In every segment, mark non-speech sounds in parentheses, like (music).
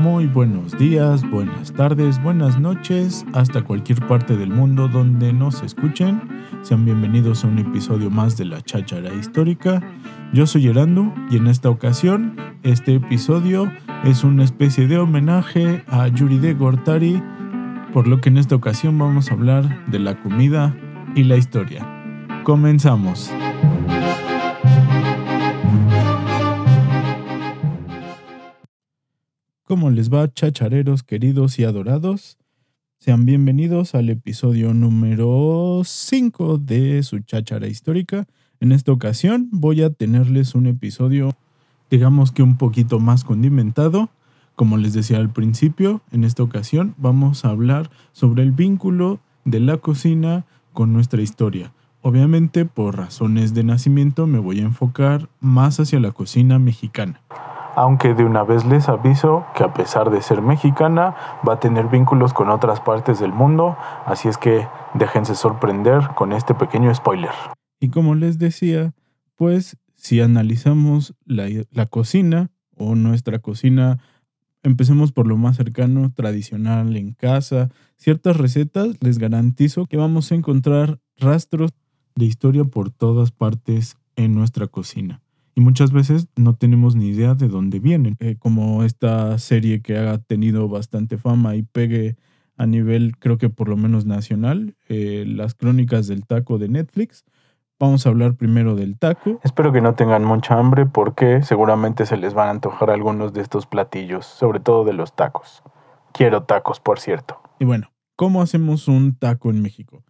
Muy buenos días, buenas tardes, buenas noches, hasta cualquier parte del mundo donde nos escuchen. Sean bienvenidos a un episodio más de la Cháchara Histórica. Yo soy Gerando y en esta ocasión este episodio es una especie de homenaje a Yuri de Gortari, por lo que en esta ocasión vamos a hablar de la comida y la historia. Comenzamos. ¿Cómo les va, chachareros queridos y adorados? Sean bienvenidos al episodio número 5 de su cháchara histórica. En esta ocasión voy a tenerles un episodio, digamos que un poquito más condimentado. Como les decía al principio, en esta ocasión vamos a hablar sobre el vínculo de la cocina con nuestra historia. Obviamente, por razones de nacimiento, me voy a enfocar más hacia la cocina mexicana aunque de una vez les aviso que a pesar de ser mexicana va a tener vínculos con otras partes del mundo, así es que déjense sorprender con este pequeño spoiler. Y como les decía, pues si analizamos la, la cocina o nuestra cocina, empecemos por lo más cercano, tradicional en casa, ciertas recetas, les garantizo que vamos a encontrar rastros de historia por todas partes en nuestra cocina y muchas veces no tenemos ni idea de dónde vienen. Eh, como esta serie que ha tenido bastante fama y pegue a nivel, creo que por lo menos nacional, eh, las crónicas del taco de Netflix. Vamos a hablar primero del taco. Espero que no tengan mucha hambre porque seguramente se les van a antojar algunos de estos platillos, sobre todo de los tacos. Quiero tacos, por cierto. Y bueno, ¿cómo hacemos un taco en México?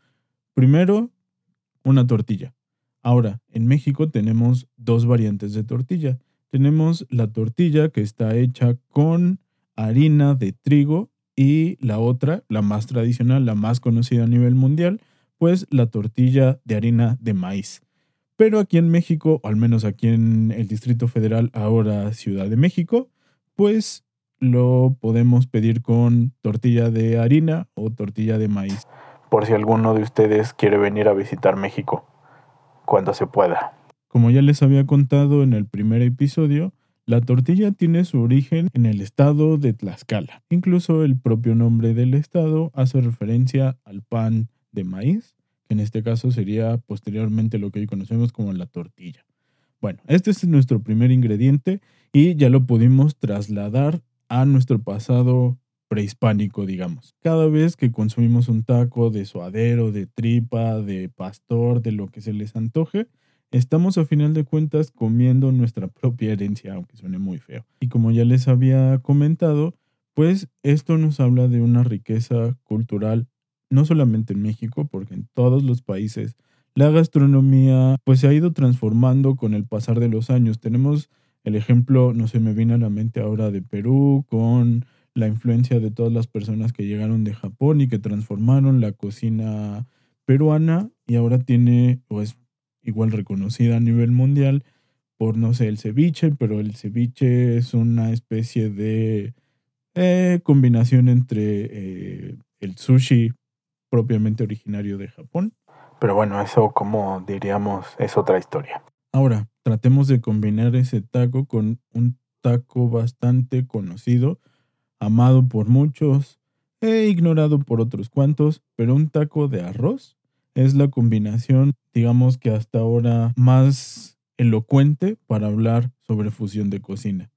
Primero, una tortilla. Ahora, en México tenemos dos variantes de tortilla. Tenemos la tortilla que está hecha con harina de trigo y la otra, la más tradicional, la más conocida a nivel mundial, pues la tortilla de harina de maíz. Pero aquí en México, o al menos aquí en el Distrito Federal, ahora Ciudad de México, pues lo podemos pedir con tortilla de harina o tortilla de maíz. Por si alguno de ustedes quiere venir a visitar México cuando se pueda. Como ya les había contado en el primer episodio, la tortilla tiene su origen en el estado de Tlaxcala. Incluso el propio nombre del estado hace referencia al pan de maíz, que en este caso sería posteriormente lo que hoy conocemos como la tortilla. Bueno, este es nuestro primer ingrediente y ya lo pudimos trasladar a nuestro pasado prehispánico, digamos. Cada vez que consumimos un taco de suadero, de tripa, de pastor, de lo que se les antoje, estamos a final de cuentas comiendo nuestra propia herencia, aunque suene muy feo. Y como ya les había comentado, pues esto nos habla de una riqueza cultural, no solamente en México, porque en todos los países la gastronomía pues se ha ido transformando con el pasar de los años. Tenemos el ejemplo, no se me viene a la mente ahora de Perú con la influencia de todas las personas que llegaron de Japón y que transformaron la cocina peruana y ahora tiene o es igual reconocida a nivel mundial por, no sé, el ceviche, pero el ceviche es una especie de eh, combinación entre eh, el sushi propiamente originario de Japón. Pero bueno, eso como diríamos es otra historia. Ahora, tratemos de combinar ese taco con un taco bastante conocido amado por muchos e ignorado por otros cuantos, pero un taco de arroz es la combinación, digamos que hasta ahora más elocuente para hablar sobre fusión de cocina,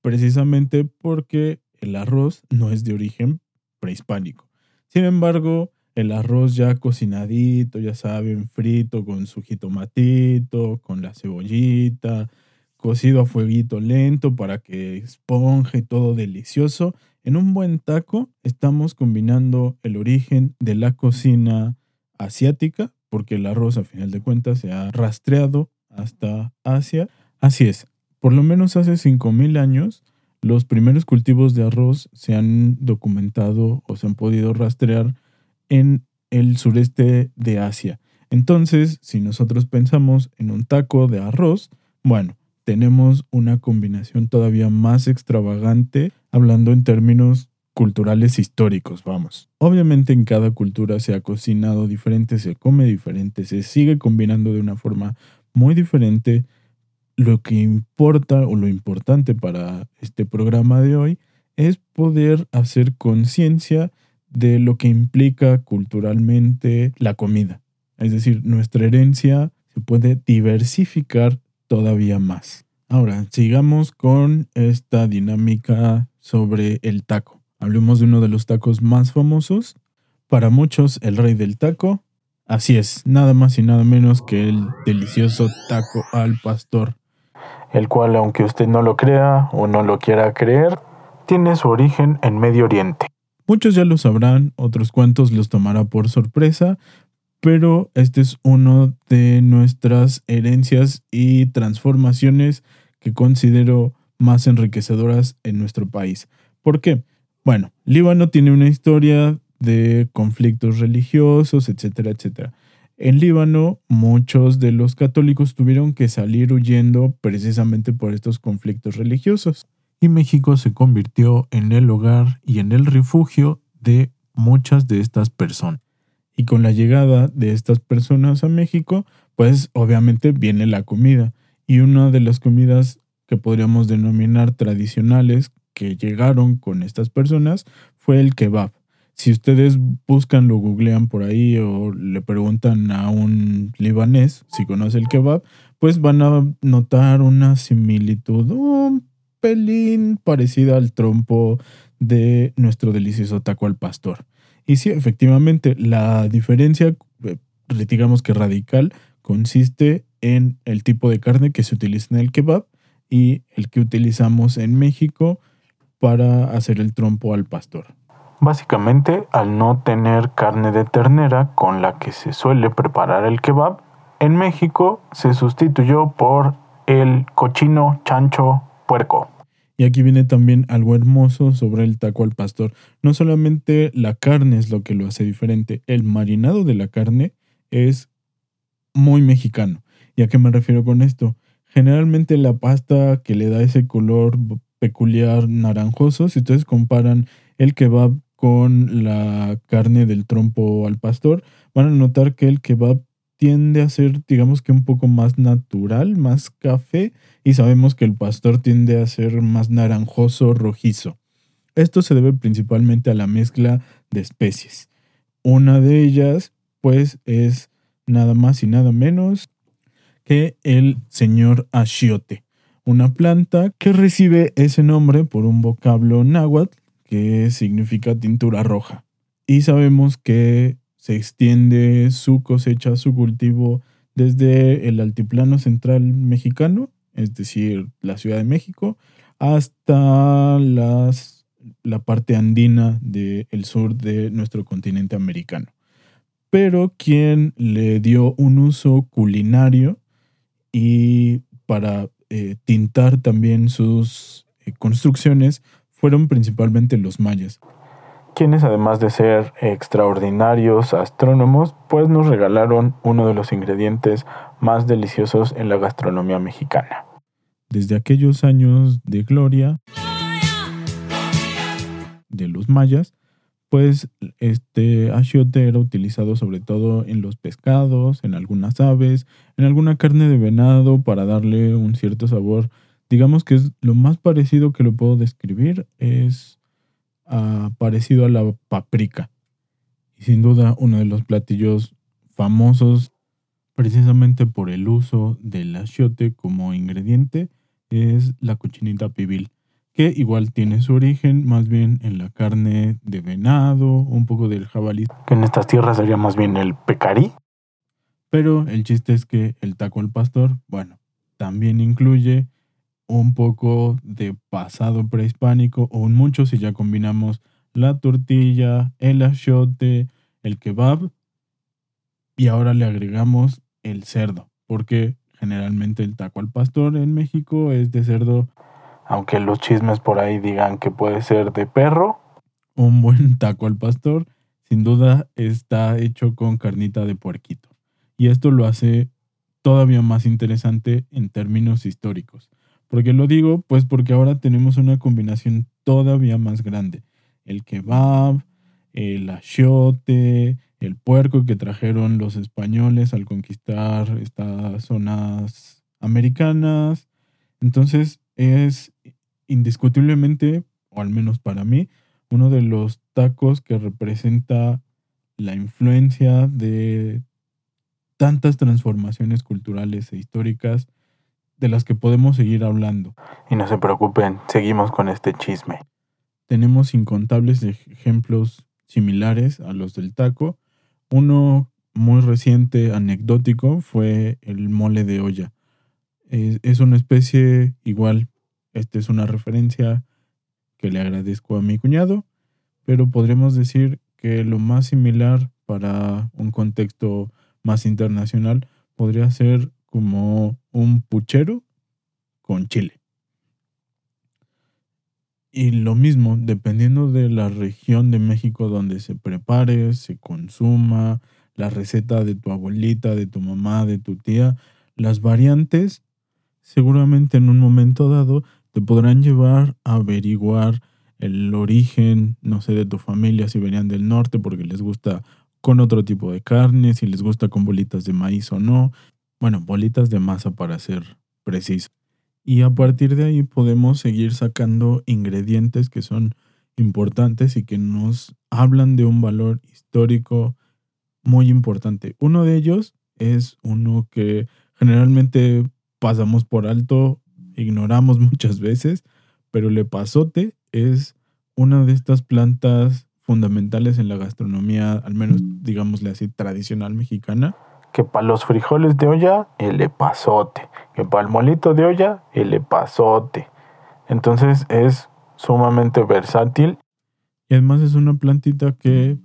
precisamente porque el arroz no es de origen prehispánico. Sin embargo, el arroz ya cocinadito, ya saben, frito con su jitomatito, con la cebollita, cocido a fueguito lento para que esponje todo delicioso. En un buen taco estamos combinando el origen de la cocina asiática, porque el arroz a final de cuentas se ha rastreado hasta Asia. Así es, por lo menos hace 5.000 años los primeros cultivos de arroz se han documentado o se han podido rastrear en el sureste de Asia. Entonces, si nosotros pensamos en un taco de arroz, bueno, tenemos una combinación todavía más extravagante, hablando en términos culturales históricos, vamos. Obviamente en cada cultura se ha cocinado diferente, se come diferente, se sigue combinando de una forma muy diferente. Lo que importa o lo importante para este programa de hoy es poder hacer conciencia de lo que implica culturalmente la comida. Es decir, nuestra herencia se puede diversificar todavía más. Ahora, sigamos con esta dinámica sobre el taco. Hablemos de uno de los tacos más famosos. Para muchos, el rey del taco. Así es, nada más y nada menos que el delicioso taco al pastor. El cual, aunque usted no lo crea o no lo quiera creer, tiene su origen en Medio Oriente. Muchos ya lo sabrán, otros cuantos los tomará por sorpresa, pero este es uno de nuestras herencias y transformaciones que considero más enriquecedoras en nuestro país. ¿Por qué? Bueno, Líbano tiene una historia de conflictos religiosos, etcétera, etcétera. En Líbano, muchos de los católicos tuvieron que salir huyendo precisamente por estos conflictos religiosos. Y México se convirtió en el hogar y en el refugio de muchas de estas personas. Y con la llegada de estas personas a México, pues obviamente viene la comida. Y una de las comidas que podríamos denominar tradicionales, que llegaron con estas personas fue el kebab. Si ustedes buscan, lo googlean por ahí o le preguntan a un libanés si conoce el kebab, pues van a notar una similitud un pelín parecida al trompo de nuestro delicioso taco al pastor. Y sí, efectivamente, la diferencia, eh, digamos que radical, consiste en el tipo de carne que se utiliza en el kebab y el que utilizamos en México para hacer el trompo al pastor. Básicamente, al no tener carne de ternera con la que se suele preparar el kebab, en México se sustituyó por el cochino, chancho, puerco. Y aquí viene también algo hermoso sobre el taco al pastor. No solamente la carne es lo que lo hace diferente, el marinado de la carne es muy mexicano. ¿Y a qué me refiero con esto? Generalmente la pasta que le da ese color peculiar naranjoso. Si ustedes comparan el kebab con la carne del trompo al pastor, van a notar que el kebab tiende a ser, digamos que un poco más natural, más café, y sabemos que el pastor tiende a ser más naranjoso, rojizo. Esto se debe principalmente a la mezcla de especies. Una de ellas, pues, es nada más y nada menos que el señor achiote una planta que recibe ese nombre por un vocablo náhuatl que significa tintura roja. Y sabemos que se extiende su cosecha, su cultivo desde el altiplano central mexicano, es decir, la Ciudad de México, hasta las, la parte andina del sur de nuestro continente americano. Pero quien le dio un uso culinario y para eh, tintar también sus eh, construcciones fueron principalmente los mayas. Quienes además de ser extraordinarios astrónomos, pues nos regalaron uno de los ingredientes más deliciosos en la gastronomía mexicana. Desde aquellos años de gloria de los mayas, pues este achiote era utilizado sobre todo en los pescados, en algunas aves, en alguna carne de venado para darle un cierto sabor. Digamos que es lo más parecido que lo puedo describir es parecido a la paprika. Y sin duda uno de los platillos famosos precisamente por el uso del achiote como ingrediente es la cochinita pibil que igual tiene su origen más bien en la carne de venado, un poco del jabalí. Que en estas tierras sería más bien el pecarí. Pero el chiste es que el taco al pastor, bueno, también incluye un poco de pasado prehispánico o un mucho si ya combinamos la tortilla, el achiote, el kebab y ahora le agregamos el cerdo, porque generalmente el taco al pastor en México es de cerdo aunque los chismes por ahí digan que puede ser de perro. Un buen (laughs) taco al pastor, sin duda, está hecho con carnita de puerquito. Y esto lo hace todavía más interesante en términos históricos. ¿Por qué lo digo? Pues porque ahora tenemos una combinación todavía más grande. el kebab, el achiote, el puerco que trajeron los españoles al conquistar estas zonas americanas. Entonces es indiscutiblemente, o al menos para mí, uno de los tacos que representa la influencia de tantas transformaciones culturales e históricas de las que podemos seguir hablando. Y no se preocupen, seguimos con este chisme. Tenemos incontables ejemplos similares a los del taco. Uno muy reciente, anecdótico, fue el mole de olla. Es, una especie igual, esta es una referencia que le agradezco a mi cuñado, pero podremos decir que lo más similar para un contexto más internacional podría ser como un puchero con chile. Y lo mismo, dependiendo de la región de México donde se prepare, se consuma, la receta de tu abuelita, de tu mamá, de tu tía, las variantes seguramente en un momento dado te podrán llevar a averiguar el origen, no sé, de tu familia, si venían del norte porque les gusta con otro tipo de carne, si les gusta con bolitas de maíz o no. Bueno, bolitas de masa para ser preciso. Y a partir de ahí podemos seguir sacando ingredientes que son importantes y que nos hablan de un valor histórico muy importante. Uno de ellos es uno que generalmente pasamos por alto, ignoramos (laughs) muchas veces, pero el epazote es una de estas plantas fundamentales en la gastronomía, al menos digámosle así, tradicional mexicana. Que para los frijoles de olla, el epazote. Que para el molito de olla, el epazote. Entonces es sumamente versátil. Y además es una plantita que,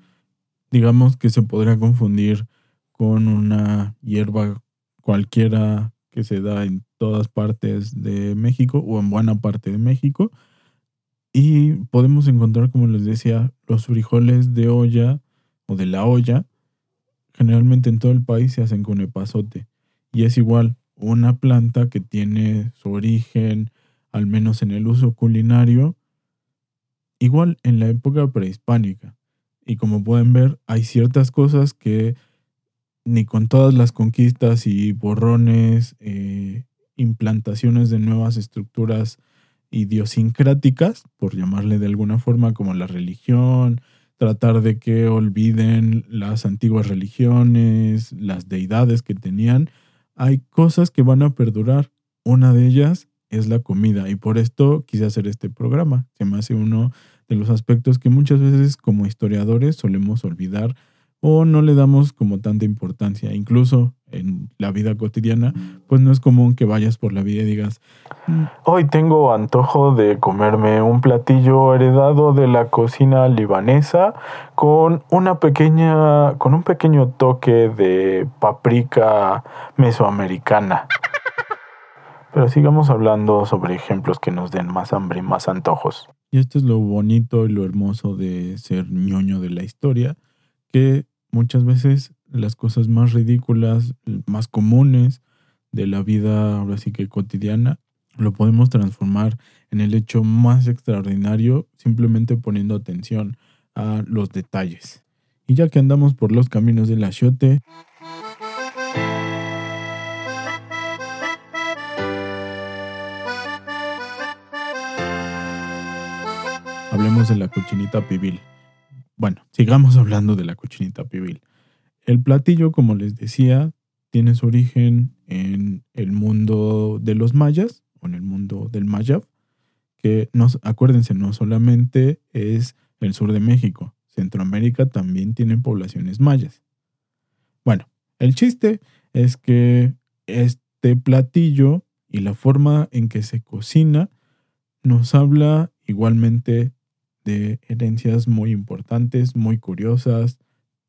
digamos que se podría confundir con una hierba cualquiera que se da en todas partes de México o en buena parte de México. Y podemos encontrar, como les decía, los frijoles de olla o de la olla. Generalmente en todo el país se hacen con epazote. Y es igual una planta que tiene su origen, al menos en el uso culinario, igual en la época prehispánica. Y como pueden ver, hay ciertas cosas que ni con todas las conquistas y borrones, eh, implantaciones de nuevas estructuras idiosincráticas, por llamarle de alguna forma, como la religión, tratar de que olviden las antiguas religiones, las deidades que tenían, hay cosas que van a perdurar. Una de ellas es la comida y por esto quise hacer este programa. Se me hace uno de los aspectos que muchas veces como historiadores solemos olvidar o no le damos como tanta importancia. Incluso en la vida cotidiana, pues no es común que vayas por la vida y digas, mm, hoy tengo antojo de comerme un platillo heredado de la cocina libanesa con una pequeña, con un pequeño toque de paprika mesoamericana. Pero sigamos hablando sobre ejemplos que nos den más hambre y más antojos. Y esto es lo bonito y lo hermoso de ser ñoño de la historia, que muchas veces las cosas más ridículas, más comunes de la vida ahora sí que cotidiana, lo podemos transformar en el hecho más extraordinario simplemente poniendo atención a los detalles. Y ya que andamos por los caminos del achiote, hablemos de la cochinita pibil. Bueno, sigamos hablando de la cochinita pibil. El platillo, como les decía, tiene su origen en el mundo de los mayas o en el mundo del mayab, que no, acuérdense, no solamente es el sur de México, Centroamérica también tiene poblaciones mayas. Bueno, el chiste es que este platillo y la forma en que se cocina nos habla igualmente de herencias muy importantes, muy curiosas,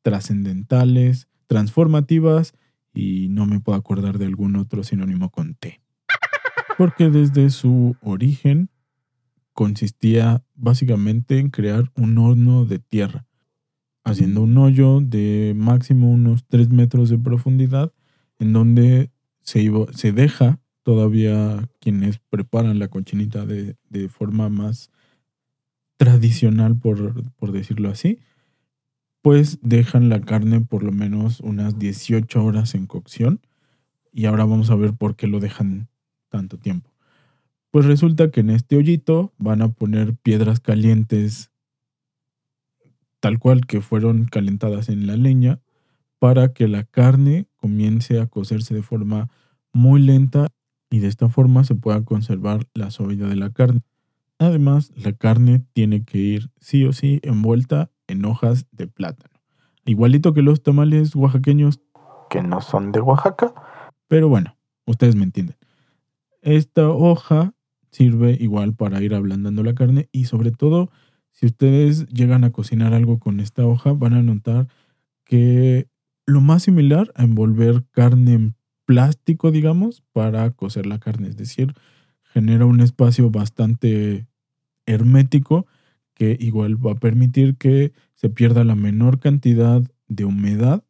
trascendentales, transformativas y no me puedo acordar de algún otro sinónimo con T. Porque desde su origen consistía básicamente en crear un horno de tierra, haciendo un hoyo de máximo unos 3 metros de profundidad, en donde se, se deja todavía quienes preparan la cochinita de, de forma más tradicional, por, por decirlo así, pues dejan la carne por lo menos unas 18 horas en cocción. Y ahora vamos a ver por qué lo dejan tanto tiempo. Pues resulta que en este hoyito van a poner piedras calientes tal cual que fueron calentadas en la leña para que la carne comience a cocerse de forma muy lenta y de esta forma se pueda conservar la suavidad de la carne. Además, la carne tiene que ir sí o sí envuelta en hojas de plátano. Igualito que los tamales oaxaqueños que no son de Oaxaca. Pero bueno, ustedes me entienden. Esta hoja sirve igual para ir ablandando la carne y sobre todo si ustedes llegan a cocinar algo con esta hoja van a notar que lo más similar a envolver carne en plástico, digamos, para cocer la carne, es decir, genera un espacio bastante hermético que igual va a permitir que se pierda la menor cantidad de humedad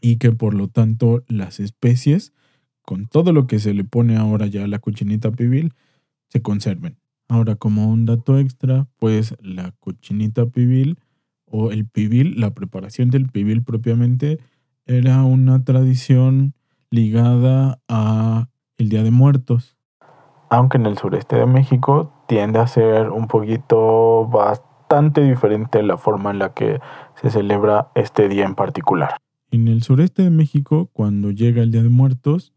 y que por lo tanto las especies, con todo lo que se le pone ahora ya a la cochinita pibil, se conserven. Ahora, como un dato extra, pues la cochinita pibil o el pibil, la preparación del pibil propiamente, era una tradición ligada a el Día de Muertos. Aunque en el sureste de México tiende a ser un poquito bastante diferente la forma en la que se celebra este día en particular. En el sureste de México, cuando llega el Día de Muertos,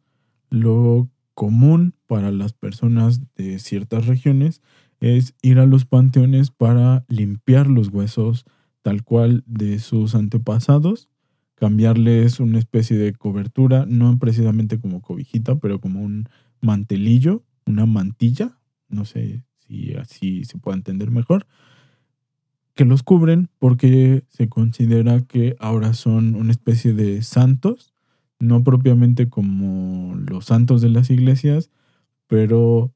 lo común para las personas de ciertas regiones es ir a los panteones para limpiar los huesos tal cual de sus antepasados, cambiarles una especie de cobertura, no precisamente como cobijita, pero como un mantelillo, una mantilla, no sé si así se puede entender mejor, que los cubren porque se considera que ahora son una especie de santos, no propiamente como los santos de las iglesias, pero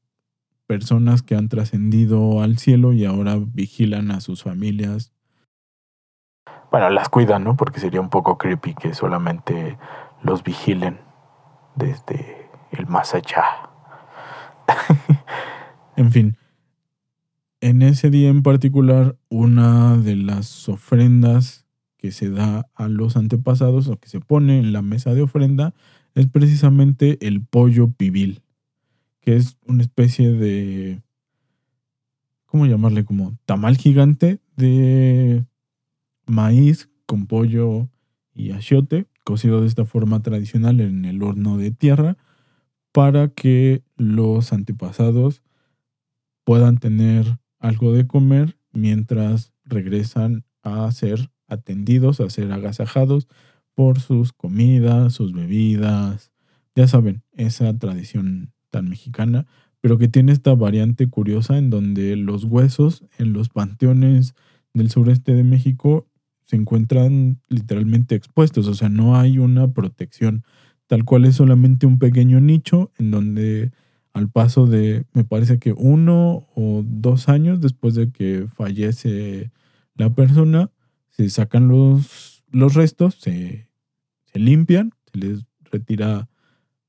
personas que han trascendido al cielo y ahora vigilan a sus familias. Bueno, las cuidan, ¿no? Porque sería un poco creepy que solamente los vigilen desde el más allá. en fin, en ese día en particular, una de las ofrendas que se da a los antepasados o que se pone en la mesa de ofrenda es precisamente el pollo pibil, que es una especie de, ¿cómo llamarle? Como tamal gigante de maíz con pollo y achiote, cocido de esta forma tradicional en el horno de tierra, para que los antepasados puedan tener algo de comer mientras regresan a ser atendidos, a ser agasajados por sus comidas, sus bebidas, ya saben, esa tradición tan mexicana, pero que tiene esta variante curiosa en donde los huesos en los panteones del sureste de México se encuentran literalmente expuestos, o sea, no hay una protección, tal cual es solamente un pequeño nicho en donde al paso de, me parece que uno o dos años después de que fallece la persona, se sacan los, los restos, se, se limpian, se les retira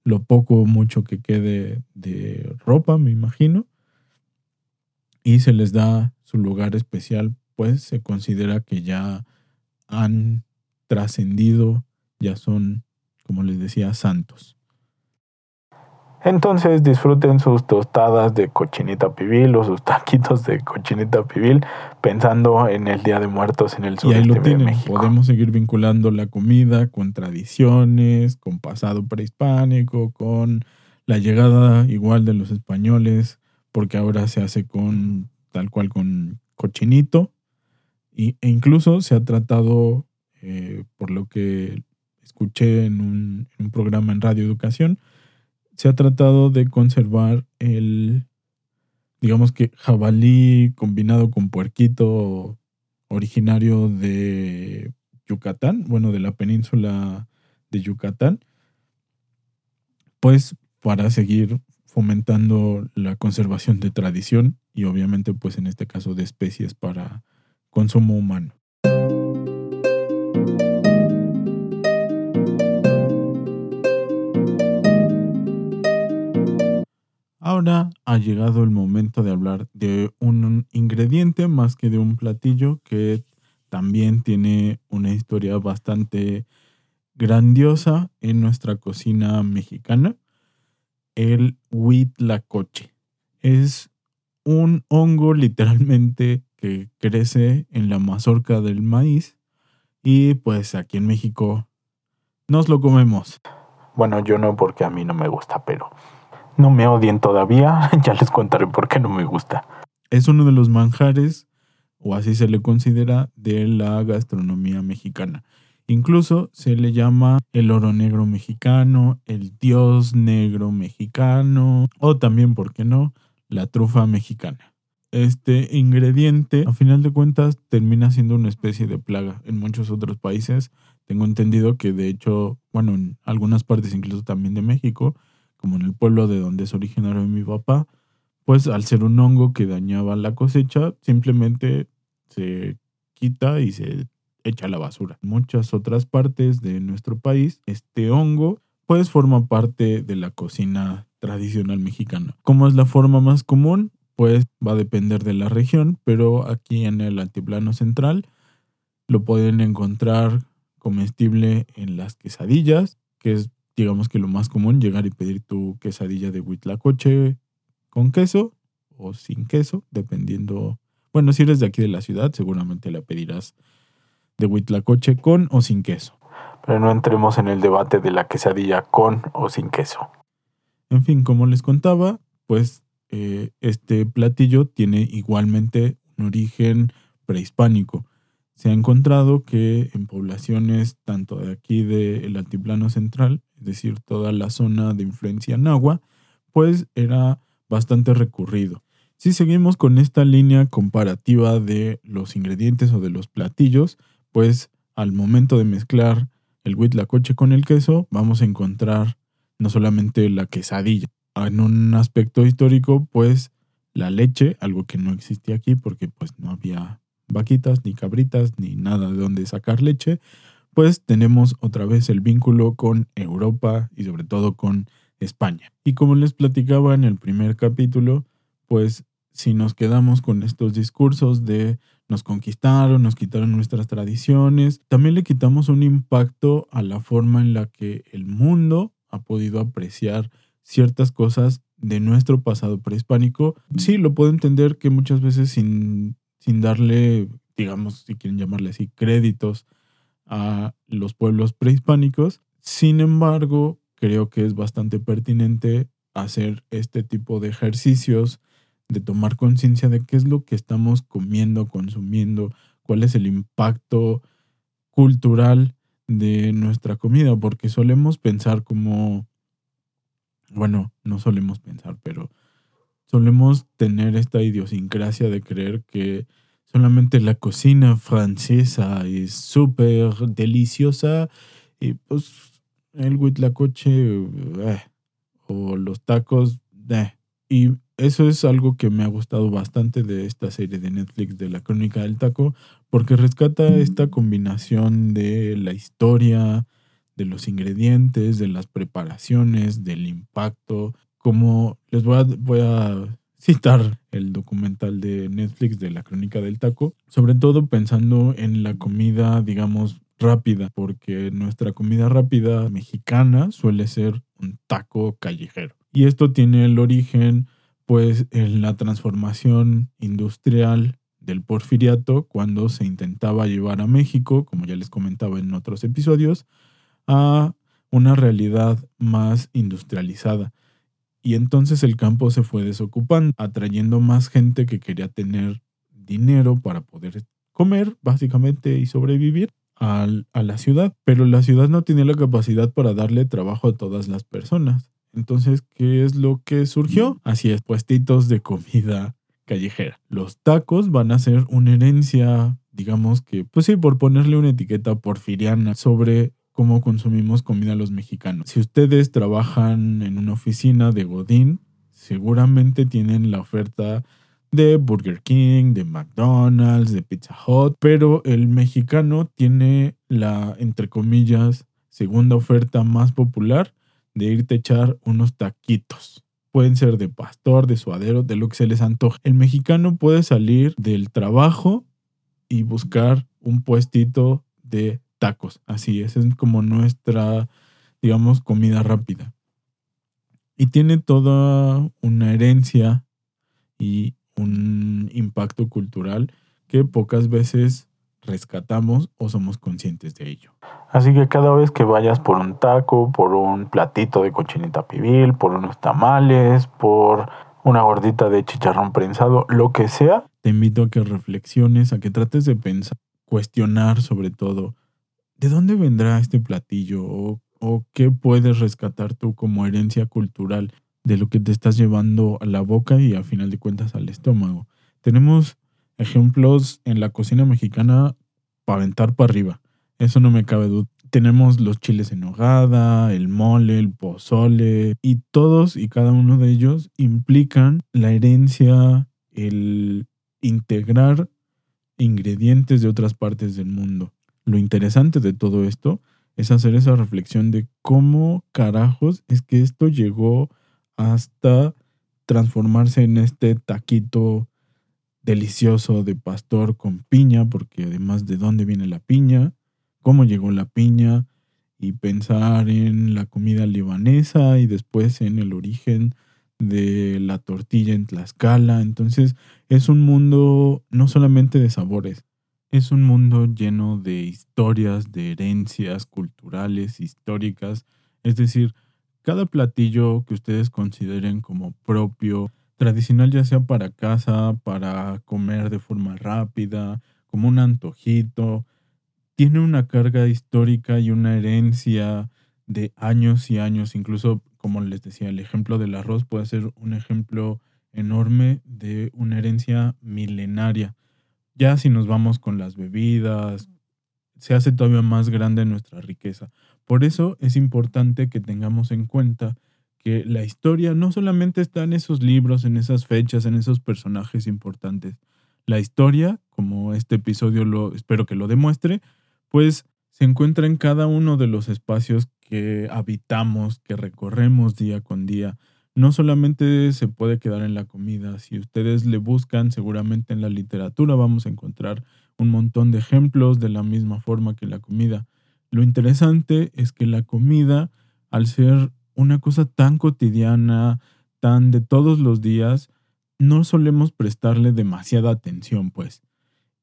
lo poco o mucho que quede de ropa, me imagino, y se les da su lugar especial, pues se considera que ya han trascendido, ya son, como les decía, santos. Entonces disfruten sus tostadas de cochinita pibil o sus taquitos de cochinita pibil pensando en el Día de Muertos en el sur de México. Podemos seguir vinculando la comida con tradiciones, con pasado prehispánico, con la llegada igual de los españoles, porque ahora se hace con tal cual con cochinito y, e incluso se ha tratado, eh, por lo que escuché en un, en un programa en Radio Educación, se ha tratado de conservar el, digamos que jabalí combinado con puerquito originario de Yucatán, bueno, de la península de Yucatán, pues para seguir fomentando la conservación de tradición y obviamente pues en este caso de especies para consumo humano. Ahora ha llegado el momento de hablar de un ingrediente más que de un platillo que también tiene una historia bastante grandiosa en nuestra cocina mexicana, el huitlacoche. Es un hongo literalmente que crece en la mazorca del maíz y pues aquí en México nos lo comemos. Bueno, yo no porque a mí no me gusta, pero no me odien todavía, (laughs) ya les contaré por qué no me gusta. Es uno de los manjares, o así se le considera, de la gastronomía mexicana. Incluso se le llama el oro negro mexicano, el dios negro mexicano, o también, ¿por qué no?, la trufa mexicana. Este ingrediente, a final de cuentas, termina siendo una especie de plaga en muchos otros países. Tengo entendido que, de hecho, bueno, en algunas partes incluso también de México, como en el pueblo de donde es originario mi papá, pues al ser un hongo que dañaba la cosecha, simplemente se quita y se echa a la basura. En muchas otras partes de nuestro país, este hongo pues forma parte de la cocina tradicional mexicana. ¿Cómo es la forma más común? Pues va a depender de la región, pero aquí en el altiplano central lo pueden encontrar comestible en las quesadillas, que es digamos que lo más común, llegar y pedir tu quesadilla de huitlacoche con queso o sin queso, dependiendo. Bueno, si eres de aquí de la ciudad, seguramente la pedirás de huitlacoche con o sin queso. Pero no entremos en el debate de la quesadilla con o sin queso. En fin, como les contaba, pues eh, este platillo tiene igualmente un origen prehispánico se ha encontrado que en poblaciones tanto de aquí del altiplano central, es decir, toda la zona de influencia nahua, pues era bastante recurrido. Si seguimos con esta línea comparativa de los ingredientes o de los platillos, pues al momento de mezclar el huitlacoche con el queso, vamos a encontrar no solamente la quesadilla. En un aspecto histórico, pues la leche, algo que no existía aquí porque pues no había vaquitas, ni cabritas, ni nada de donde sacar leche, pues tenemos otra vez el vínculo con Europa y sobre todo con España. Y como les platicaba en el primer capítulo, pues si nos quedamos con estos discursos de nos conquistaron, nos quitaron nuestras tradiciones, también le quitamos un impacto a la forma en la que el mundo ha podido apreciar ciertas cosas de nuestro pasado prehispánico. Sí, lo puedo entender que muchas veces sin sin darle, digamos, si quieren llamarle así, créditos a los pueblos prehispánicos. Sin embargo, creo que es bastante pertinente hacer este tipo de ejercicios, de tomar conciencia de qué es lo que estamos comiendo, consumiendo, cuál es el impacto cultural de nuestra comida, porque solemos pensar como, bueno, no solemos pensar, pero solemos tener esta idiosincrasia de creer que solamente la cocina francesa es súper deliciosa y pues el huitlacoche eh, o los tacos eh. y eso es algo que me ha gustado bastante de esta serie de Netflix de la crónica del taco porque rescata esta combinación de la historia de los ingredientes de las preparaciones del impacto como les voy a, voy a citar el documental de Netflix de la crónica del taco, sobre todo pensando en la comida, digamos, rápida, porque nuestra comida rápida mexicana suele ser un taco callejero. Y esto tiene el origen, pues, en la transformación industrial del porfiriato cuando se intentaba llevar a México, como ya les comentaba en otros episodios, a una realidad más industrializada y entonces el campo se fue desocupando, atrayendo más gente que quería tener dinero para poder comer, básicamente, y sobrevivir a la ciudad. Pero la ciudad no tenía la capacidad para darle trabajo a todas las personas. Entonces, ¿qué es lo que surgió? Así es, puestitos de comida callejera. Los tacos van a ser una herencia, digamos que, pues sí, por ponerle una etiqueta porfiriana sobre cómo consumimos comida los mexicanos. Si ustedes trabajan en una oficina de Godín, seguramente tienen la oferta de Burger King, de McDonald's, de Pizza Hut, pero el mexicano tiene la, entre comillas, segunda oferta más popular de irte a echar unos taquitos. pueden ser de pastor, de suadero, de lo que se les antoje. El mexicano puede salir del trabajo y buscar un puestito de tacos. Así es, es como nuestra, digamos, comida rápida. Y tiene toda una herencia y un impacto cultural que pocas veces rescatamos o somos conscientes de ello. Así que cada vez que vayas por un taco, por un platito de cochinita pibil, por unos tamales, por una gordita de chicharrón prensado, lo que sea, te invito a que reflexiones, a que trates de pensar, cuestionar sobre todo, ¿de dónde vendrá este platillo? ¿O, qué puedes rescatar tú como herencia cultural de lo que te estás llevando a la boca y a final de cuentas al estómago? Tenemos ejemplos en la cocina mexicana para aventar para arriba. Eso no me cabe duda. Tenemos los chiles en hogada, el mole, el pozole, y todos y cada uno de ellos implican la herencia, el integrar ingredientes de otras partes del mundo. Lo interesante de todo esto es hacer esa reflexión de cómo carajos es que esto llegó hasta transformarse en este taquito delicioso de pastor con piña, porque además de dónde viene la piña, cómo llegó la piña, y pensar en la comida libanesa y después en el origen de la tortilla en Tlaxcala. Entonces es un mundo no solamente de sabores, es un mundo lleno de historias, de herencias culturales, históricas. Es decir, cada platillo que ustedes consideren como propio, tradicional ya sea para casa, para comer de forma rápida, como un antojito. Tiene una carga histórica y una herencia de años y años. Incluso, como les decía, el ejemplo del arroz puede ser un ejemplo enorme de una herencia milenaria. Ya si nos vamos con las bebidas, se hace todavía más grande nuestra riqueza. Por eso es importante que tengamos en cuenta que la historia no solamente está en esos libros, en esas fechas, en esos personajes importantes. La historia, como este episodio lo espero que lo demuestre, pues se encuentra en cada uno de los espacios que habitamos, que recorremos día con día. No solamente se puede quedar en la comida, si ustedes le buscan, seguramente en la literatura vamos a encontrar un montón de ejemplos de la misma forma que la comida. Lo interesante es que la comida, al ser una cosa tan cotidiana, tan de todos los días, no solemos prestarle demasiada atención, pues.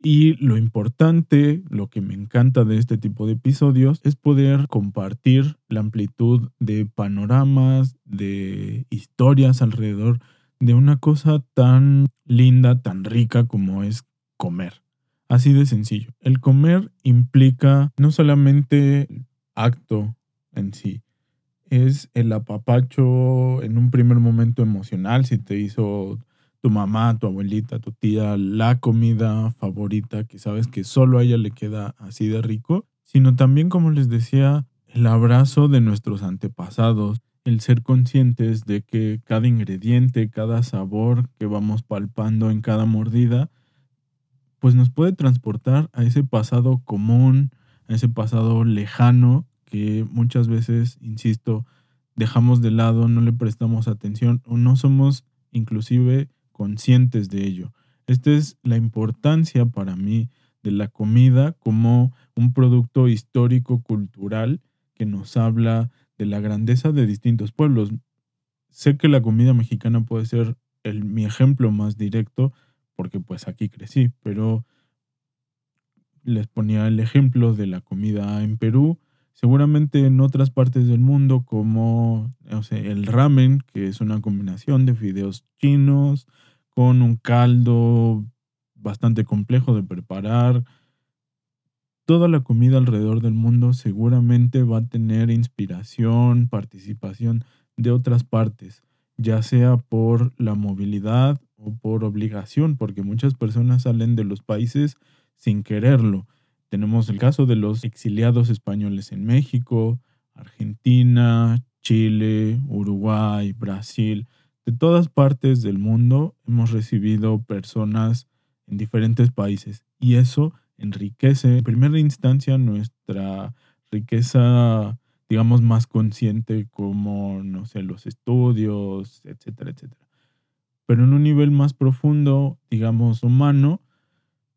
Y lo importante, lo que me encanta de este tipo de episodios, es poder compartir la amplitud de panoramas, de historias alrededor de una cosa tan linda, tan rica como es comer. Así de sencillo. El comer implica no solamente el acto en sí, es el apapacho en un primer momento emocional, si te hizo tu mamá, tu abuelita, tu tía, la comida favorita que sabes que solo a ella le queda así de rico, sino también, como les decía, el abrazo de nuestros antepasados, el ser conscientes de que cada ingrediente, cada sabor que vamos palpando en cada mordida, pues nos puede transportar a ese pasado común, a ese pasado lejano que muchas veces, insisto, dejamos de lado, no le prestamos atención o no somos inclusive conscientes de ello. Esta es la importancia para mí de la comida como un producto histórico cultural que nos habla de la grandeza de distintos pueblos. Sé que la comida mexicana puede ser mi ejemplo más directo porque pues aquí crecí, pero les ponía el ejemplo de la comida en Perú, Seguramente en otras partes del mundo como el ramen, que es una combinación de fideos chinos con un caldo bastante complejo de preparar. Toda la comida alrededor del mundo seguramente va a tener inspiración, participación de otras partes, ya sea por la movilidad o por obligación, porque muchas personas salen de los países sin quererlo tenemos el caso de los exiliados españoles en México, Argentina, Chile, Uruguay, Brasil. De todas partes del mundo hemos recibido personas en diferentes países y eso enriquece en primera instancia nuestra riqueza digamos, más consciente como, no sé, los estudios, etcétera, etcétera. Pero en un nivel más profundo, digamos, humano,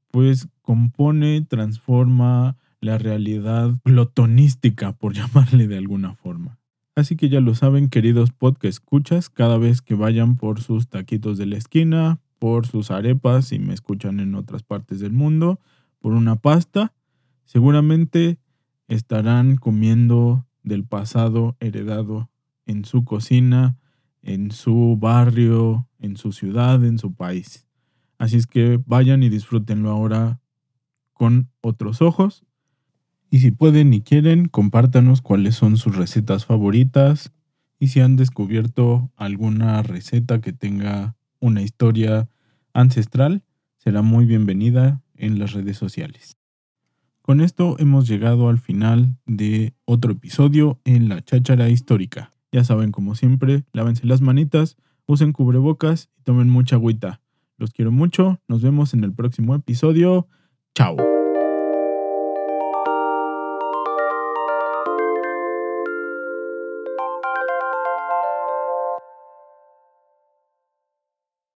pues compone, transforma la realidad glotonística, por (laughs) llamarle de alguna forma. Así que ya lo saben, queridos podcast escuchas, cada vez que vayan por sus taquitos de la esquina, por sus arepas, si me escuchan en otras partes del mundo, por una pasta, seguramente estarán comiendo del pasado heredado en su cocina, en su barrio, en su ciudad, en su país. Así es que vayan y disfrútenlo ahora con otros ojos y si pueden y quieren, compártanos cuáles son sus recetas favoritas y si han descubierto alguna receta que tenga una historia ancestral, será muy bienvenida en las redes sociales. Con esto hemos llegado al final de otro episodio en la cháchara histórica. Ya saben, como siempre, lávense las manitas, usen cubrebocas y tomen mucha agüita. Los quiero mucho, nos vemos en el próximo episodio. Chao.